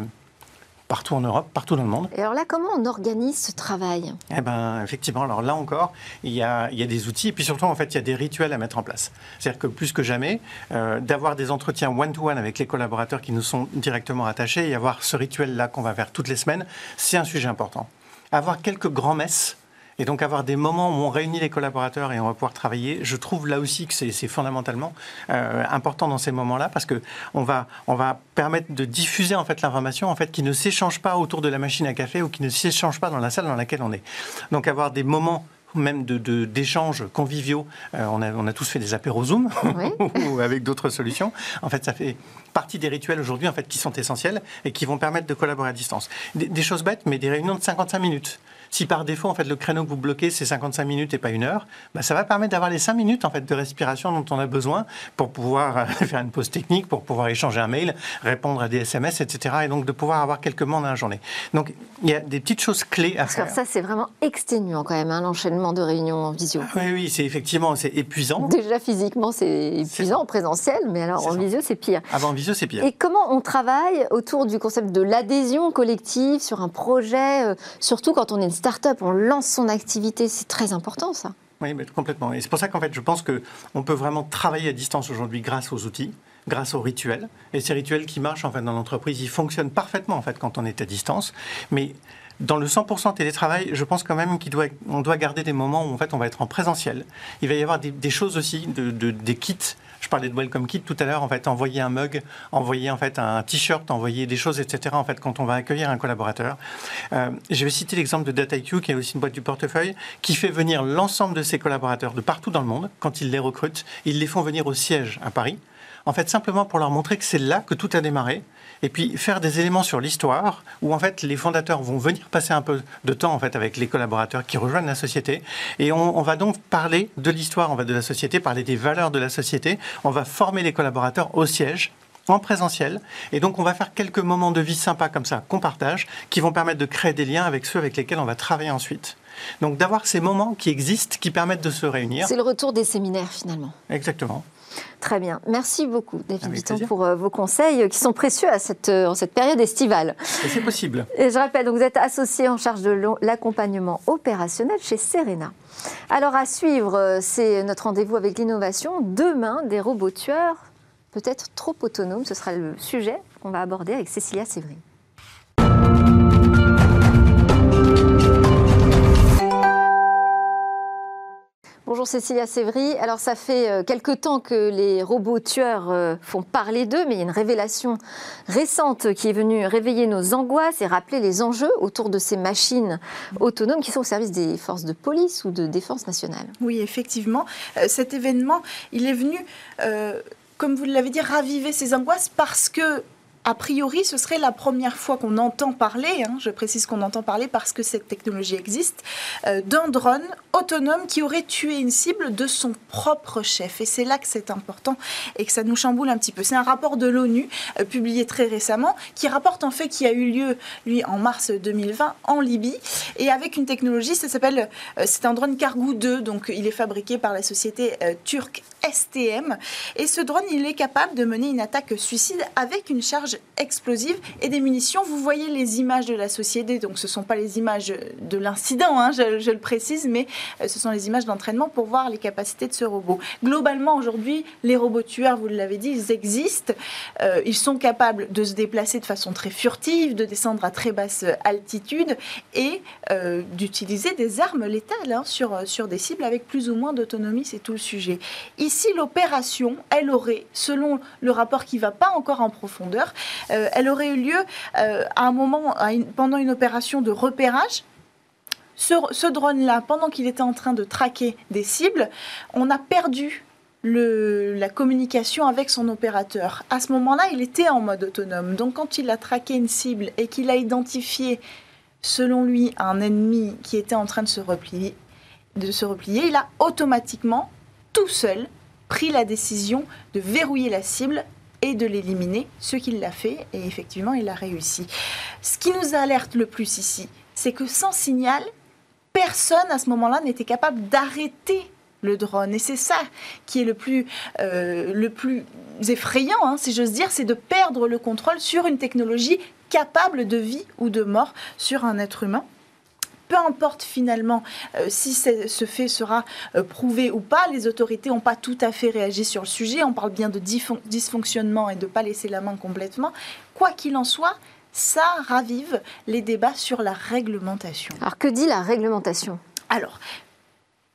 partout en Europe, partout dans le monde. Et alors là, comment on organise ce travail? Eh ben, effectivement, alors là encore, il y, a, il y a des outils, et puis surtout, en fait, il y a des rituels à mettre en place. C'est-à-dire que plus que jamais, euh, d'avoir des entretiens one-to-one avec les collaborateurs qui nous sont directement attachés et avoir ce rituel-là qu'on va faire toutes les semaines, c'est un sujet important. Avoir quelques grands-messes, et donc avoir des moments où on réunit les collaborateurs et on va pouvoir travailler, je trouve là aussi que c'est fondamentalement euh, important dans ces moments-là parce que on va, on va permettre de diffuser en fait l'information en fait qui ne s'échange pas autour de la machine à café ou qui ne s'échange pas dans la salle dans laquelle on est. Donc avoir des moments même de- d'échanges conviviaux. Euh, on, a, on a tous fait des apéros Zoom Oui. ou avec d'autres solutions. En fait, ça fait partie des rituels aujourd'hui en fait, qui sont essentiels et qui vont permettre de collaborer à distance. Des, des choses bêtes, mais des réunions de 55 minutes. Si par défaut, en fait, le créneau que vous bloquez, c'est 55 minutes et pas une heure, bah, ça va permettre d'avoir les 5 minutes en fait, de respiration dont on a besoin pour pouvoir euh, faire une pause technique, pour pouvoir échanger un mail, répondre à des SMS, etc. Et donc de pouvoir avoir quelques moments dans la journée. Donc il y a des petites choses clés à Parce que faire. ça, c'est vraiment exténuant quand même, hein, l'enchaînement de réunions en visio. Oui, oui, c'est effectivement c'est épuisant. Déjà physiquement, c'est épuisant en présentiel, mais alors en ça. visio, c'est pire. Avant visio, c'est pire. Et comment on travaille autour du concept de l'adhésion collective sur un projet, euh, surtout quand on est une start-up, on lance son activité, c'est très important ça. Oui, mais complètement. Et c'est pour ça qu'en fait, je pense qu'on peut vraiment travailler à distance aujourd'hui grâce aux outils, grâce aux rituels. Et ces rituels qui marchent en fait dans l'entreprise, ils fonctionnent parfaitement en fait quand on est à distance. Mais dans le 100% télétravail, je pense quand même qu'on doit, doit garder des moments où en fait on va être en présentiel. Il va y avoir des, choses aussi, de- des kits. Je parlais de Welcome Kit tout à l'heure, en fait, envoyer un mug, envoyer en fait un t-shirt, envoyer des choses, etc. En fait, quand on va accueillir un collaborateur. Euh, je vais citer l'exemple de DataIQ, qui est aussi une boîte du portefeuille, qui fait venir l'ensemble de ses collaborateurs de partout dans le monde. Quand ils les recrutent, ils les font venir au siège à Paris. En fait, simplement pour leur montrer que c'est là que tout a démarré. Et puis faire des éléments sur l'histoire, où en fait les fondateurs vont venir passer un peu de temps en fait avec les collaborateurs qui rejoignent la société. Et on, on va donc parler de l'histoire, on va de la société, parler des valeurs de la société. On va former les collaborateurs au siège en présentiel. Et donc, on va faire quelques moments de vie sympas comme ça, qu'on partage, qui vont permettre de créer des liens avec ceux avec lesquels on va travailler ensuite. Donc, d'avoir ces moments qui existent, qui permettent de se réunir. C'est le retour des séminaires finalement. Exactement. Très bien. Merci beaucoup, David Bitton, pour euh, vos conseils euh, qui sont précieux à cette, euh, en cette période estivale. C'est possible. Et je rappelle, donc, vous êtes associé en charge de l'accompagnement opérationnel chez Serena. Alors à suivre, euh, c'est notre rendez-vous avec l'innovation. Demain, des robots tueurs, peut-être trop autonomes. Ce sera le sujet qu'on va aborder avec Cécilia Sévry. Bonjour Cécilia Sévry. Alors ça fait euh, quelque temps que les robots tueurs euh, font parler d'eux, mais il y a une révélation récente qui est venue réveiller nos angoisses et rappeler les enjeux autour de ces machines autonomes qui sont au service des forces de police ou de défense nationale. Oui, effectivement. Euh, cet événement, il est venu, comme vous l'avez dit, raviver ces angoisses parce que, a priori, ce serait la première fois qu'on entend parler, hein, je précise qu'on entend parler parce que cette technologie existe, euh, d'un drone autonome qui aurait tué une cible de son propre chef. Et c'est là que c'est important et que ça nous chamboule un petit peu. C'est un rapport de l'ONU euh, publié très récemment qui rapporte en fait qui a eu lieu, lui, en mars 2020 en Libye et avec une technologie, ça s'appelle, euh, c'est un drone Cargo 2, donc il est fabriqué par la société turque STM. Et ce drone, il est capable de mener une attaque suicide avec une charge explosive et des munitions. Vous voyez les images de la société, donc ce ne sont pas les images de l'incident, hein, je, je le précise, mais euh, ce sont les images d'entraînement pour voir les capacités de ce robot. Globalement, aujourd'hui, les robots tueurs, vous l'avez dit, ils existent. Euh, ils sont capables de se déplacer de façon très furtive, de descendre à très basse altitude et euh, d'utiliser des armes létales hein, sur, sur des cibles avec plus ou moins d'autonomie, c'est tout le sujet. Ici, l'opération, elle aurait, selon le rapport qui ne va pas encore en profondeur, euh, elle aurait eu lieu euh, à un moment, pendant une opération de repérage. Ce, drone-là, pendant qu'il était en train de traquer des cibles, on a perdu la communication avec son opérateur. À ce moment-là, il était en mode autonome. Donc quand il a traqué une cible et qu'il a identifié, selon lui, un ennemi qui était en train de se replier il a automatiquement, tout seul, pris la décision de verrouiller la cible et de l'éliminer, ce qu'il l'a fait, et effectivement, il a réussi. Ce qui nous alerte le plus ici, c'est que sans signal, personne à ce moment-là n'était capable d'arrêter le drone. Et c'est ça qui est le plus, euh, le plus effrayant, hein, si j'ose dire, c'est de perdre le contrôle sur une technologie capable de vie ou de mort sur un être humain. Peu importe finalement euh, si ce fait sera euh, prouvé ou pas, les autorités n'ont pas tout à fait réagi sur le sujet. On parle bien de dysfon- dysfonctionnement et de ne pas laisser la main complètement. Quoi qu'il en soit, ça ravive les débats sur la réglementation. Alors que dit la réglementation? Alors,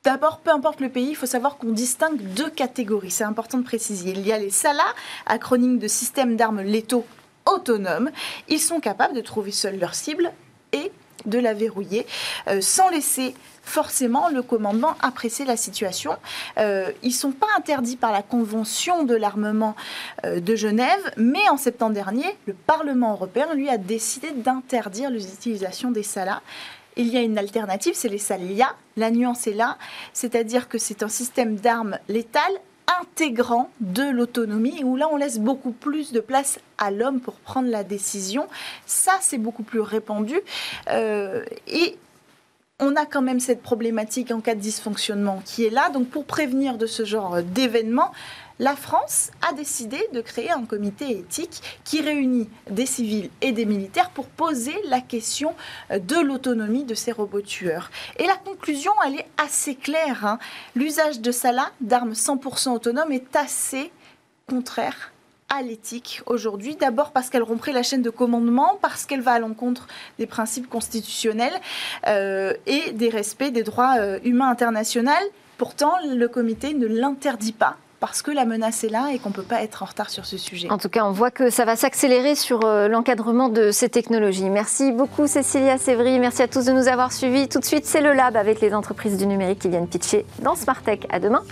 d'abord, peu importe le pays, il faut savoir qu'on distingue deux catégories. C'est important de préciser. Il y a les SALA, acronyme de système d'armes létaux autonomes. Ils sont capables de trouver seuls leur cible et de la verrouiller euh, sans laisser forcément le commandement apprécier la situation. Euh, ils ne sont pas interdits par la Convention de l'armement euh, de Genève, mais en septembre dernier, le Parlement européen, lui, a décidé d'interdire l'utilisation des SALA. Il y a une alternative, c'est les SALIA. La nuance est là, c'est-à-dire que c'est un système d'armes létales intégrant de l'autonomie, où là on laisse beaucoup plus de place à l'homme pour prendre la décision. Ça, c'est beaucoup plus répandu. Euh, et on a quand même cette problématique en cas de dysfonctionnement qui est là. Donc pour prévenir de ce genre d'événement, la France a décidé de créer un comité éthique qui réunit des civils et des militaires pour poser la question euh, de l'autonomie de ces robots tueurs. Et la conclusion, elle est assez claire. hein. L'usage de Salah, d'armes 100% autonomes, est assez contraire à l'éthique aujourd'hui. D'abord parce qu'elle romprait la chaîne de commandement, parce qu'elle va à l'encontre des principes constitutionnels euh, et des respects des droits euh, humains internationaux. Pourtant, le comité ne l'interdit pas parce que la menace est là et qu'on ne peut pas être en retard sur ce sujet. En tout cas, on voit que ça va s'accélérer sur euh, l'encadrement de ces technologies. Merci beaucoup Cécilia Sévry, merci à tous de nous avoir suivis. Tout de suite, c'est le Lab avec les entreprises du numérique qui viennent pitcher dans Smartech. À demain.